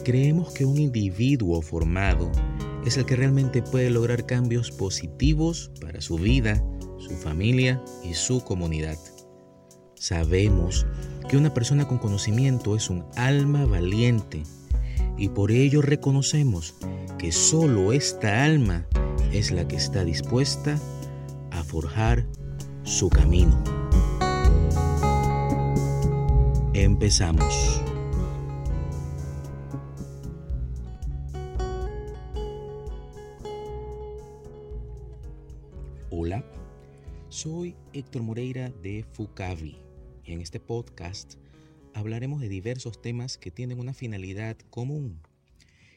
creemos que un individuo formado es el que realmente puede lograr cambios positivos para su vida, su familia y su comunidad. Sabemos que una persona con conocimiento es un alma valiente y por ello reconocemos que solo esta alma es la que está dispuesta a forjar su camino. Empezamos. Soy Héctor Moreira de Fucavi y en este podcast hablaremos de diversos temas que tienen una finalidad común.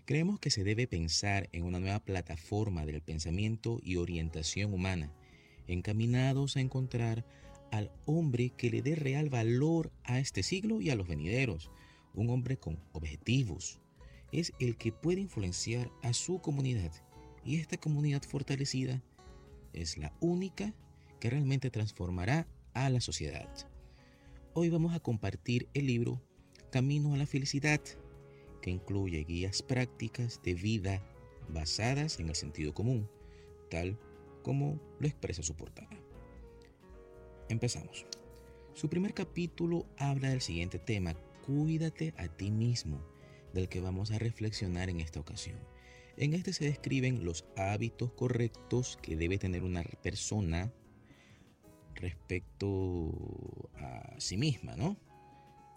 Creemos que se debe pensar en una nueva plataforma del pensamiento y orientación humana, encaminados a encontrar al hombre que le dé real valor a este siglo y a los venideros, un hombre con objetivos. Es el que puede influenciar a su comunidad y esta comunidad fortalecida es la única que realmente transformará a la sociedad. Hoy vamos a compartir el libro Camino a la Felicidad, que incluye guías prácticas de vida basadas en el sentido común, tal como lo expresa su portada. Empezamos. Su primer capítulo habla del siguiente tema, cuídate a ti mismo, del que vamos a reflexionar en esta ocasión. En este se describen los hábitos correctos que debe tener una persona respecto a sí misma, ¿no?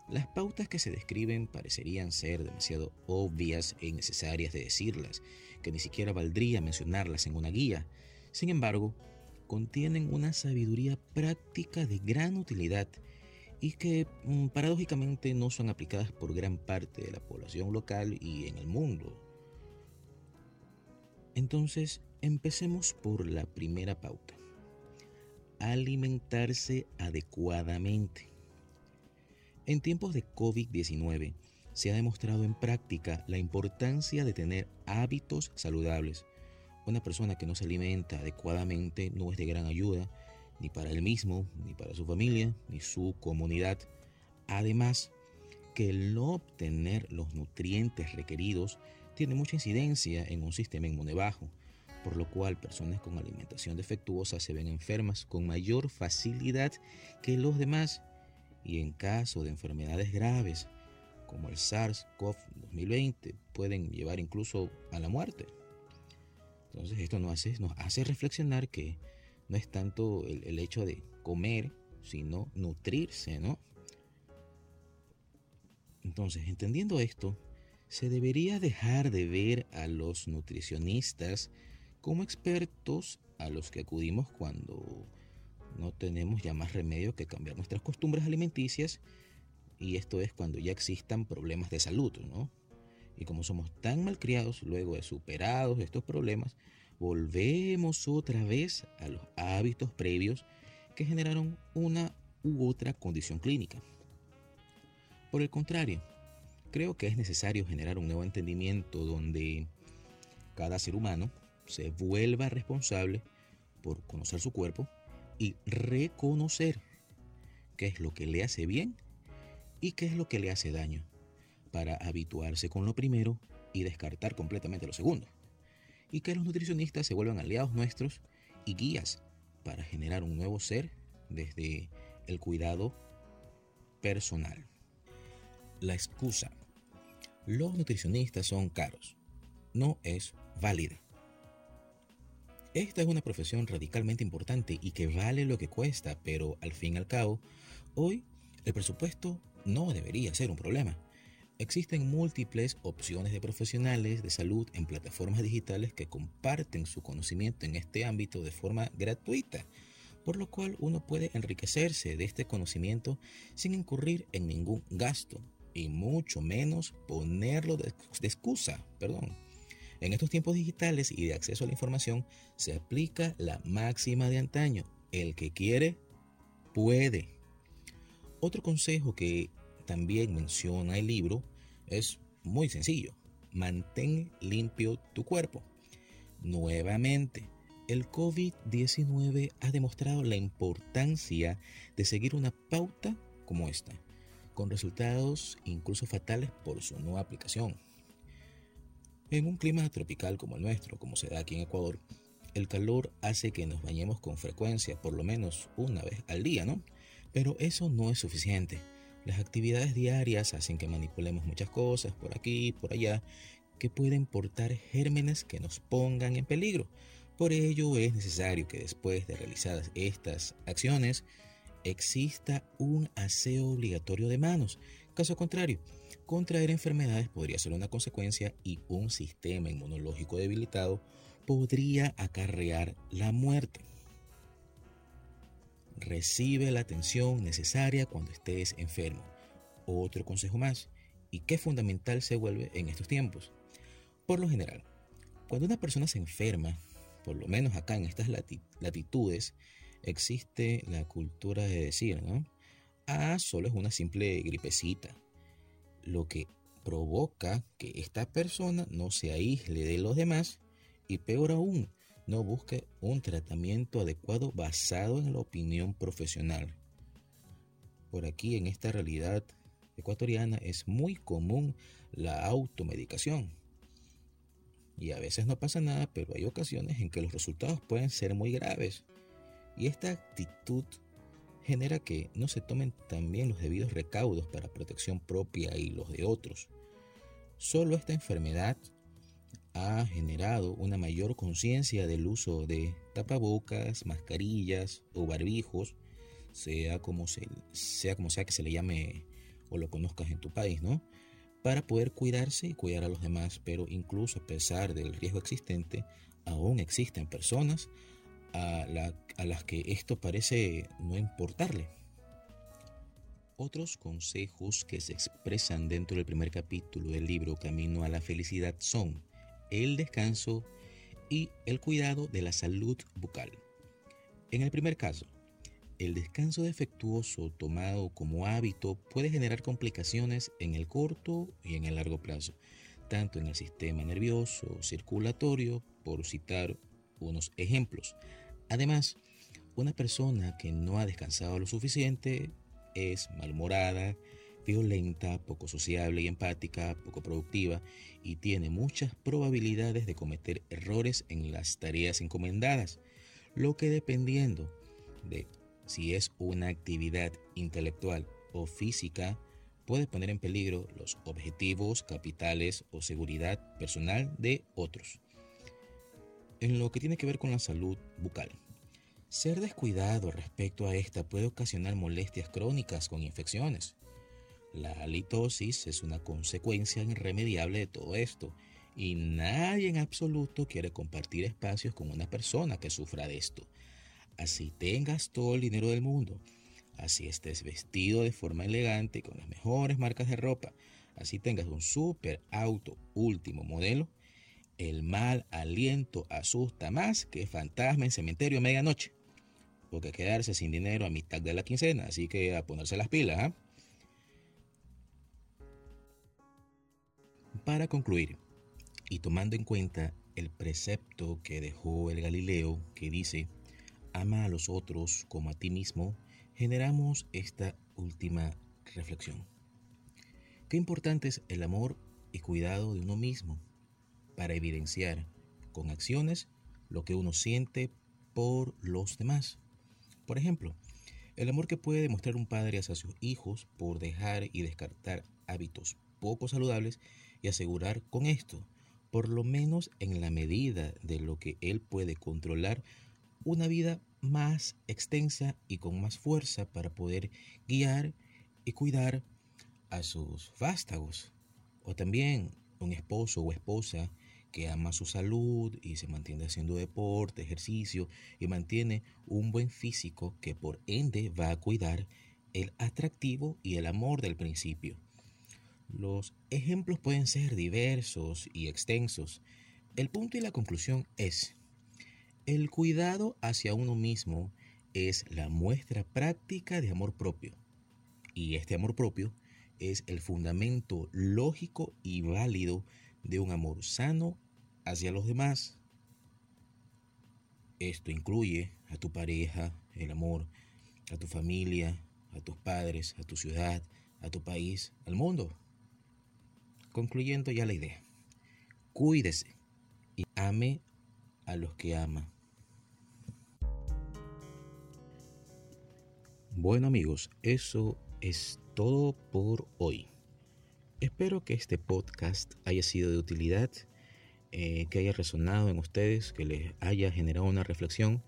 Las pautas que se describen parecerían ser demasiado obvias e innecesarias de decirlas, que ni siquiera valdría mencionarlas en una guía. Sin embargo, contienen una sabiduría práctica de gran utilidad y que mm, paradójicamente no son aplicadas por gran parte de la población local y en el mundo. Entonces, empecemos por la primera pauta. Alimentarse adecuadamente. En tiempos de COVID-19 se ha demostrado en práctica la importancia de tener hábitos saludables una persona que no se alimenta adecuadamente no es de gran ayuda, ni para él mismo, ni para su familia, ni su comunidad. Además, que el no obtener los nutrientes requeridos tiene mucha incidencia en un sistema inmune bajo, por lo cual personas con alimentación defectuosa se ven enfermas con mayor facilidad que los demás y en caso de enfermedades graves como el SARS-CoV-2020 pueden llevar incluso a la muerte. Entonces esto nos hace, nos hace reflexionar que no es tanto el, hecho de comer, sino nutrirse, ¿no? Entonces, entendiendo esto, se debería dejar de ver a los nutricionistas como expertos a los que acudimos cuando no tenemos ya más remedio que cambiar nuestras costumbres alimenticias y esto es cuando ya existan problemas de salud, ¿no? Y como somos tan malcriados, luego de superados estos problemas, volvemos otra vez a los hábitos previos que generaron una u otra condición clínica. Por el contrario, creo que es necesario generar un nuevo entendimiento donde cada ser humano se vuelva responsable por conocer su cuerpo y reconocer qué es lo que le hace bien y qué es lo que le hace daño para habituarse con lo primero y descartar completamente lo segundo. Y que los nutricionistas se vuelvan aliados nuestros y guías para generar un nuevo ser desde el cuidado personal. La excusa. Los nutricionistas son caros. No es válida. Esta es una profesión radicalmente importante y que vale lo que cuesta, pero al fin y al cabo, hoy el presupuesto no debería ser un problema. Existen múltiples opciones de profesionales de salud en plataformas digitales que comparten su conocimiento en este ámbito de forma gratuita, por lo cual uno puede enriquecerse de este conocimiento sin incurrir en ningún gasto y mucho menos ponerlo de, excusa, perdón. En estos tiempos digitales y de acceso a la información se aplica la máxima de antaño, el que quiere puede. Otro consejo que también menciona el libro es muy sencillo. Mantén limpio tu cuerpo. Nuevamente, el COVID-19 ha demostrado la importancia de seguir una pauta como esta, con resultados incluso fatales por su no aplicación. En un clima tropical como el nuestro, como se da aquí en Ecuador, el calor hace que nos bañemos con frecuencia, por lo menos una vez al día, ¿no? Pero eso no es suficiente. Las actividades diarias hacen que manipulemos muchas cosas por aquí, por allá, que pueden portar gérmenes que nos pongan en peligro. Por ello es necesario que después de realizadas estas acciones exista un aseo obligatorio de manos. Caso contrario, contraer enfermedades podría ser una consecuencia y un sistema inmunológico debilitado podría acarrear la muerte. Recibe la atención necesaria cuando estés enfermo. Otro consejo más, y qué fundamental se vuelve en estos tiempos. Por lo general, cuando una persona se enferma, por lo menos acá en estas latitudes, existe la cultura de decir, ¿no? Ah, solo es una simple gripecita. Lo que provoca que esta persona no se aísle de los demás y peor aún, no busque un tratamiento adecuado basado en la opinión profesional. Por aquí en esta realidad ecuatoriana es muy común la automedicación. Y a veces no pasa nada, pero hay ocasiones en que los resultados pueden ser muy graves. Y esta actitud genera que no se tomen también los debidos recaudos para protección propia y los de otros. Solo esta enfermedad ha generado una mayor conciencia del uso de tapabocas, mascarillas o barbijos, sea como, sea sea que se le llame o lo conozcas en tu país, ¿no? Para poder cuidarse y cuidar a los demás, pero incluso a pesar del riesgo existente, aún existen personas a, las que esto parece no importarle. Otros consejos que se expresan dentro del primer capítulo del libro Camino a la Felicidad son el descanso y el cuidado de la salud bucal. En el primer caso, el descanso defectuoso tomado como hábito puede generar complicaciones en el corto y en el largo plazo, tanto en el sistema nervioso, circulatorio, por citar unos ejemplos. Además, una persona que no ha descansado lo suficiente es malhumorada, violenta, poco sociable y empática, poco productiva y tiene muchas probabilidades de cometer errores en las tareas encomendadas, lo que dependiendo de si es una actividad intelectual o física, puede poner en peligro los objetivos, capitales o seguridad personal de otros. En lo que tiene que ver con la salud bucal. Ser descuidado respecto a esta puede ocasionar molestias crónicas con infecciones, la halitosis es una consecuencia irremediable de todo esto y nadie en absoluto quiere compartir espacios con una persona que sufra de esto. Así tengas todo el dinero del mundo, así estés vestido de forma elegante con las mejores marcas de ropa, así tengas un super auto último modelo, el mal aliento asusta más que fantasma en cementerio a medianoche. Porque quedarse sin dinero a mitad de la quincena, así que a ponerse las pilas, ¿ah? Para concluir, y tomando en cuenta el precepto que dejó el Galileo que dice, ama a los otros como a ti mismo, generamos esta última reflexión. Qué importante es el amor y cuidado de uno mismo para evidenciar con acciones lo que uno siente por los demás. Por ejemplo, el amor que puede demostrar un padre hacia sus hijos por dejar y descartar hábitos poco saludables y asegurar con esto, por lo menos en la medida de lo que él puede controlar, una vida más extensa y con más fuerza para poder guiar y cuidar a sus vástagos. O también un esposo o esposa que ama su salud y se mantiene haciendo deporte, ejercicio y mantiene un buen físico que por ende va a cuidar el atractivo y el amor del principio. Los ejemplos pueden ser diversos y extensos. El punto y la conclusión es, el cuidado hacia uno mismo es la muestra práctica de amor propio. Y este amor propio es el fundamento lógico y válido de un amor sano hacia los demás. Esto incluye a tu pareja, el amor, a tu familia, a tus padres, a tu ciudad, a tu país, al mundo. Concluyendo ya la idea. cuídese y ame a los que ama. Bueno amigos, eso es todo por hoy. Espero que este podcast haya sido de utilidad, eh, que haya resonado en ustedes, que les haya generado una reflexión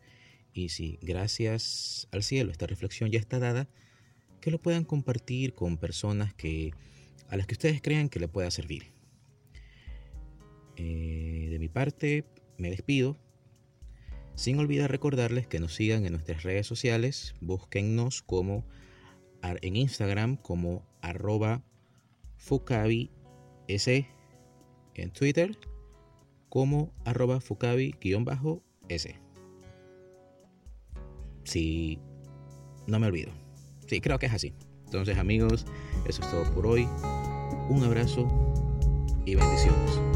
y si gracias al cielo esta reflexión ya está dada, que lo puedan compartir con personas que a las que ustedes crean que le pueda servir. Eh, de mi parte, me despido. Sin olvidar recordarles que nos sigan en nuestras redes sociales. Búsquennos como en Instagram como arroba fukabi s en Twitter como arroba fukabi-s. Si no me olvido. Sí, creo que es así. Entonces amigos, eso es todo por hoy. Un abrazo y bendiciones.